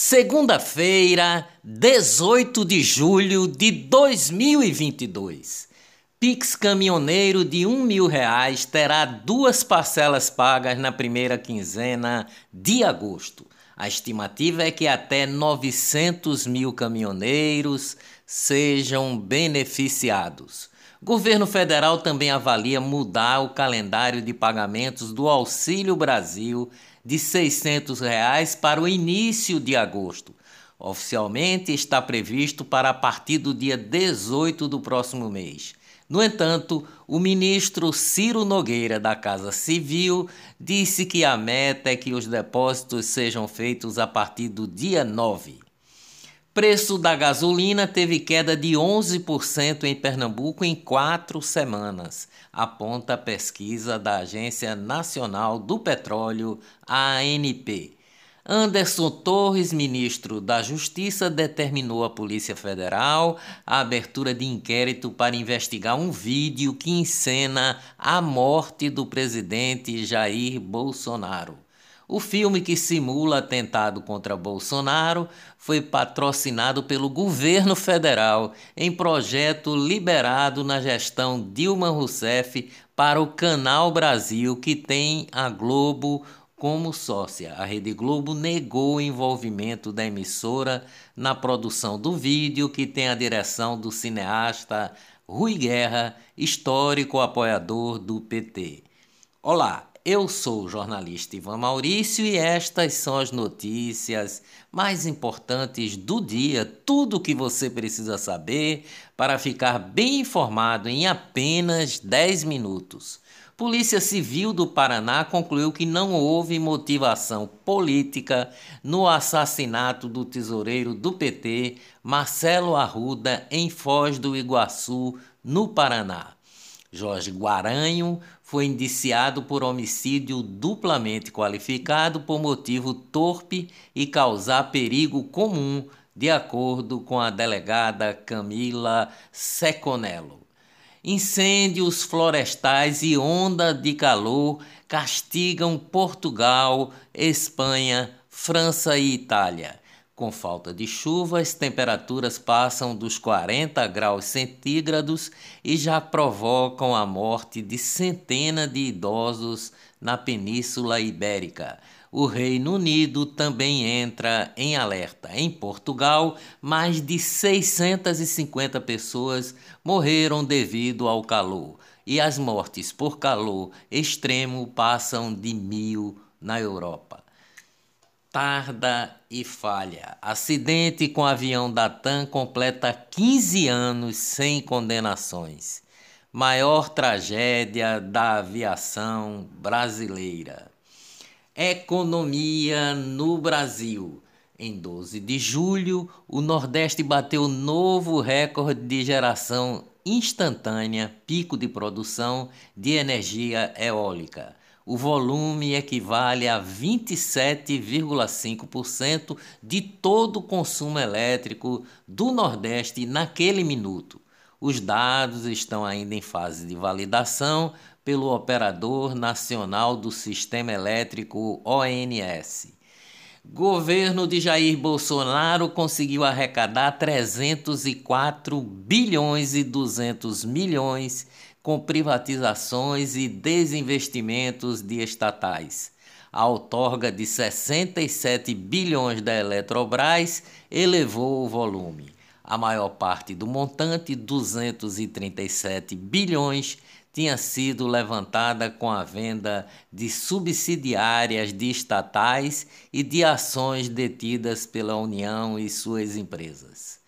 Segunda-feira, 18 de julho de 2022. Pix caminhoneiro de um mil reais terá duas parcelas pagas na primeira quinzena de agosto. A estimativa é que até 900 mil caminhoneiros sejam beneficiados. Governo federal também avalia mudar o calendário de pagamentos do Auxílio Brasil de 600 reais para o início de agosto. Oficialmente está previsto para a partir do dia 18 do próximo mês. No entanto, o ministro Ciro Nogueira, da Casa Civil, disse que a meta é que os depósitos sejam feitos a partir do dia 9. Preço da gasolina teve queda de 11% em Pernambuco em quatro semanas, aponta a pesquisa da Agência Nacional do Petróleo, ANP. Anderson Torres, ministro da Justiça, determinou à Polícia Federal a abertura de inquérito para investigar um vídeo que encena a morte do presidente Jair Bolsonaro. O filme que simula atentado contra Bolsonaro foi patrocinado pelo governo federal em projeto liberado na gestão Dilma Rousseff para o Canal Brasil, que tem a Globo como sócia. A Rede Globo negou o envolvimento da emissora na produção do vídeo, que tem a direção do cineasta Rui Guerra, histórico apoiador do PT. Olá, eu sou o jornalista Ivan Maurício e estas são as notícias mais importantes do dia, tudo o que você precisa saber para ficar bem informado em apenas 10 minutos. Polícia Civil do Paraná concluiu que não houve motivação política no assassinato do tesoureiro do PT, Marcelo Arruda, em Foz do Iguaçu, no Paraná. Jorge Guaranho foi indiciado por homicídio duplamente qualificado por motivo torpe e causar perigo comum, de acordo com a delegada Camila Seconello. Incêndios florestais e onda de calor castigam Portugal, Espanha, França e Itália. Com falta de chuva, as temperaturas passam dos 40 graus centígrados e já provocam a morte de centenas de idosos na Península Ibérica. O Reino Unido também entra em alerta. Em Portugal, mais de 650 pessoas morreram devido ao calor, e as mortes por calor extremo passam de mil na Europa tarda e falha. Acidente com avião da TAM completa 15 anos sem condenações. Maior tragédia da aviação brasileira. Economia no Brasil. Em 12 de julho, o Nordeste bateu novo recorde de geração instantânea, pico de produção de energia eólica o volume equivale a 27,5% de todo o consumo elétrico do Nordeste naquele minuto. Os dados estão ainda em fase de validação pelo Operador Nacional do Sistema Elétrico ONS. Governo de Jair Bolsonaro conseguiu arrecadar 304 bilhões e 200 milhões com privatizações e desinvestimentos de estatais. A outorga de 67 bilhões da Eletrobras elevou o volume. A maior parte do montante, 237 bilhões, tinha sido levantada com a venda de subsidiárias de estatais e de ações detidas pela União e suas empresas.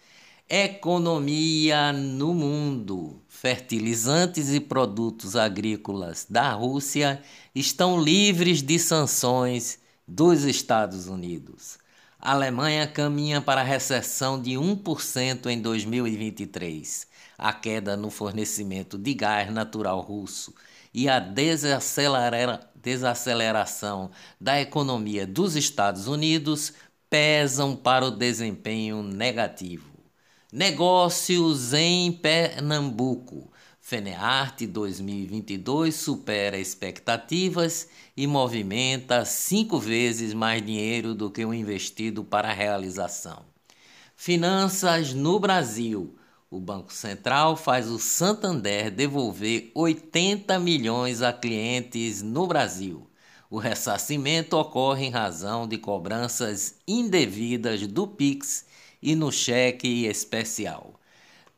Economia no mundo. Fertilizantes e produtos agrícolas da Rússia estão livres de sanções dos Estados Unidos. A Alemanha caminha para a recessão de 1% em 2023. A queda no fornecimento de gás natural russo e a desacelera desaceleração da economia dos Estados Unidos pesam para o desempenho negativo. Negócios em Pernambuco. Fenearte 2022 supera expectativas e movimenta cinco vezes mais dinheiro do que o investido para a realização. Finanças no Brasil. O Banco Central faz o Santander devolver 80 milhões a clientes no Brasil. O ressarcimento ocorre em razão de cobranças indevidas do PIX e no cheque especial.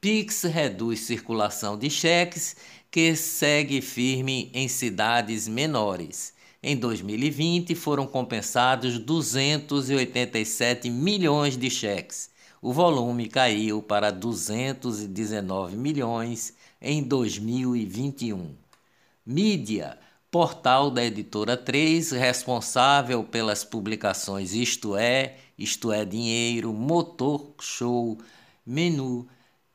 Pix reduz circulação de cheques, que segue firme em cidades menores. Em 2020 foram compensados 287 milhões de cheques. O volume caiu para 219 milhões em 2021. Mídia portal da editora 3, responsável pelas publicações Isto É, Isto É Dinheiro, Motor Show, Menu,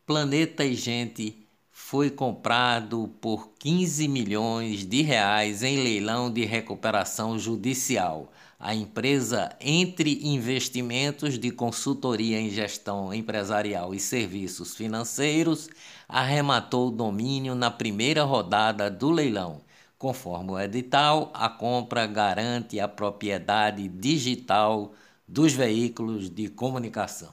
Planeta e Gente foi comprado por 15 milhões de reais em leilão de recuperação judicial. A empresa Entre Investimentos de Consultoria em Gestão Empresarial e Serviços Financeiros arrematou o domínio na primeira rodada do leilão. Conforme o edital, a compra garante a propriedade digital dos veículos de comunicação.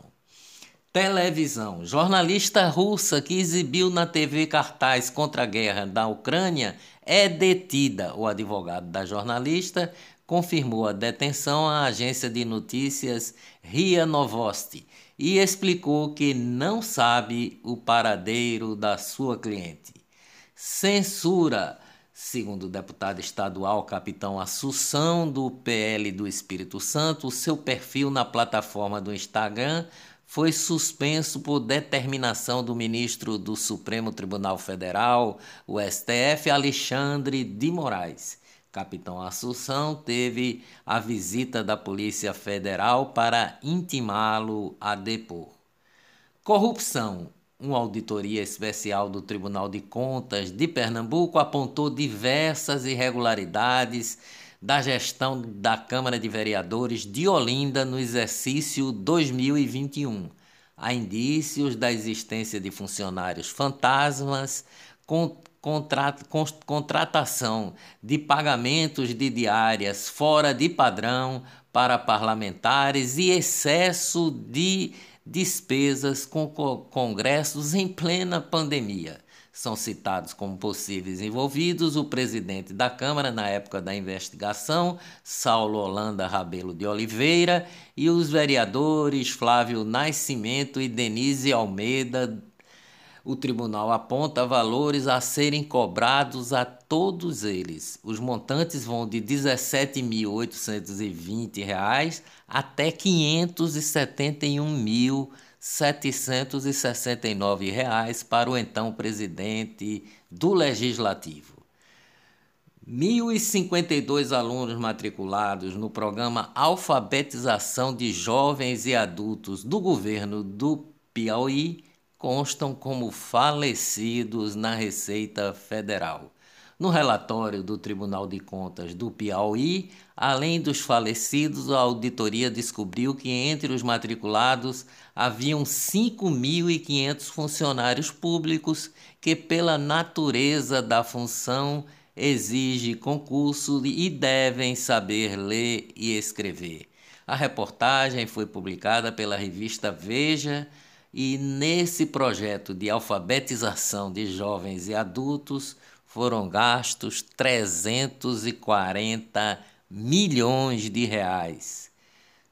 Televisão. Jornalista russa que exibiu na TV cartaz contra a guerra da Ucrânia é detida. O advogado da jornalista confirmou a detenção à agência de notícias RIA Novosti e explicou que não sabe o paradeiro da sua cliente. Censura. Segundo o deputado estadual capitão Assunção do PL do Espírito Santo, seu perfil na plataforma do Instagram foi suspenso por determinação do ministro do Supremo Tribunal Federal, o STF, Alexandre de Moraes. Capitão Assunção teve a visita da Polícia Federal para intimá-lo a depor. Corrupção. Uma auditoria especial do Tribunal de Contas de Pernambuco apontou diversas irregularidades da gestão da Câmara de Vereadores de Olinda no exercício 2021. Há indícios da existência de funcionários fantasmas, com, contrat, com, contratação de pagamentos de diárias fora de padrão para parlamentares e excesso de despesas com congressos em plena pandemia. São citados como possíveis envolvidos o presidente da Câmara na época da investigação, Saulo Holanda Rabelo de Oliveira, e os vereadores Flávio Nascimento e Denise Almeida. O tribunal aponta valores a serem cobrados a todos eles. Os montantes vão de R$ 17.820 até R$ 571 mil 769 reais para o então presidente do Legislativo. 1.052 alunos matriculados no programa Alfabetização de Jovens e Adultos do governo do Piauí constam como falecidos na Receita Federal. No relatório do Tribunal de Contas do Piauí, além dos falecidos, a auditoria descobriu que entre os matriculados haviam 5.500 funcionários públicos que, pela natureza da função, exige concurso e devem saber ler e escrever. A reportagem foi publicada pela revista Veja e nesse projeto de alfabetização de jovens e adultos foram gastos 340 milhões de reais.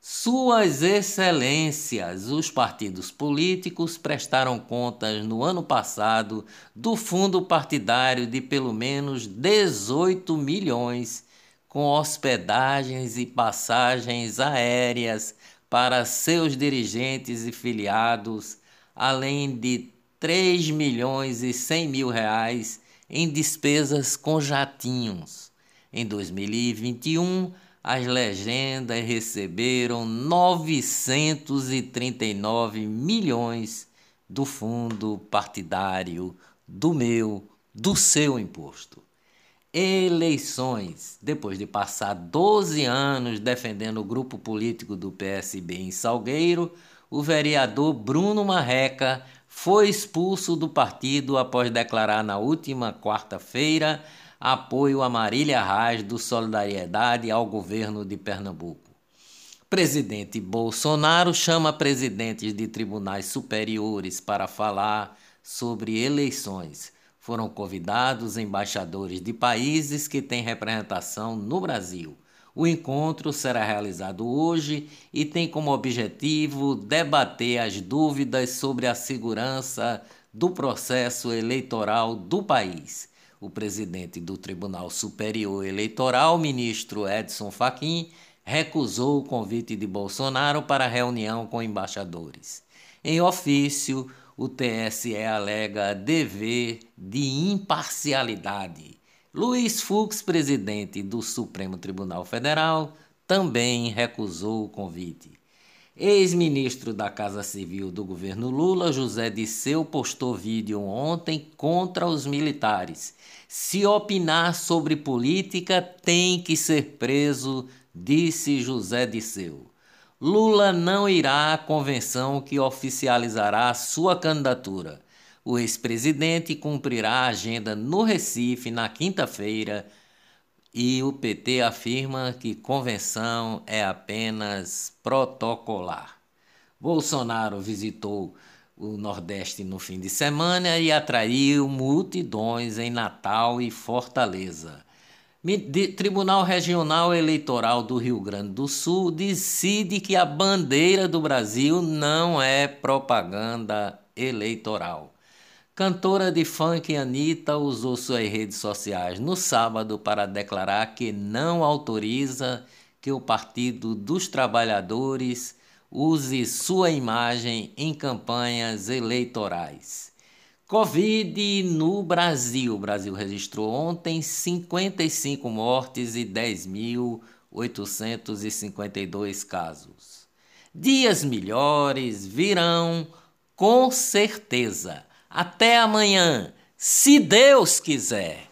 Suas Excelências, os partidos políticos prestaram contas no ano passado do fundo partidário de pelo menos 18 milhões com hospedagens e passagens aéreas para seus dirigentes e filiados, além de 3 milhões e 100 mil reais em despesas com jatinhos. Em 2021, as legendas receberam 939 milhões do fundo partidário do meu, do seu imposto. Eleições. Depois de passar 12 anos defendendo o grupo político do PSB em Salgueiro, o vereador Bruno Marreca foi expulso do partido após declarar na última quarta-feira apoio a Marília Reis do Solidariedade ao governo de Pernambuco. Presidente Bolsonaro chama presidentes de tribunais superiores para falar sobre eleições. Foram convidados embaixadores de países que têm representação no Brasil. O encontro será realizado hoje e tem como objetivo debater as dúvidas sobre a segurança do processo eleitoral do país. O presidente do Tribunal Superior Eleitoral, ministro Edson Fachin, recusou o convite de Bolsonaro para reunião com embaixadores. Em ofício, o TSE alega dever de imparcialidade. Luiz Fux, presidente do Supremo Tribunal Federal, também recusou o convite. Ex-ministro da Casa Civil do governo Lula, José Disseu, postou vídeo ontem contra os militares. Se opinar sobre política, tem que ser preso, disse José Disseu. Lula não irá à convenção que oficializará sua candidatura. O ex-presidente cumprirá a agenda no Recife na quinta-feira e o PT afirma que convenção é apenas protocolar. Bolsonaro visitou o Nordeste no fim de semana e atraiu multidões em Natal e Fortaleza. Tribunal Regional Eleitoral do Rio Grande do Sul decide que a bandeira do Brasil não é propaganda eleitoral. Cantora de funk Anitta usou suas redes sociais no sábado para declarar que não autoriza que o Partido dos Trabalhadores use sua imagem em campanhas eleitorais. Covid no Brasil. O Brasil registrou ontem 55 mortes e 10.852 casos. Dias melhores virão com certeza. Até amanhã, se Deus quiser.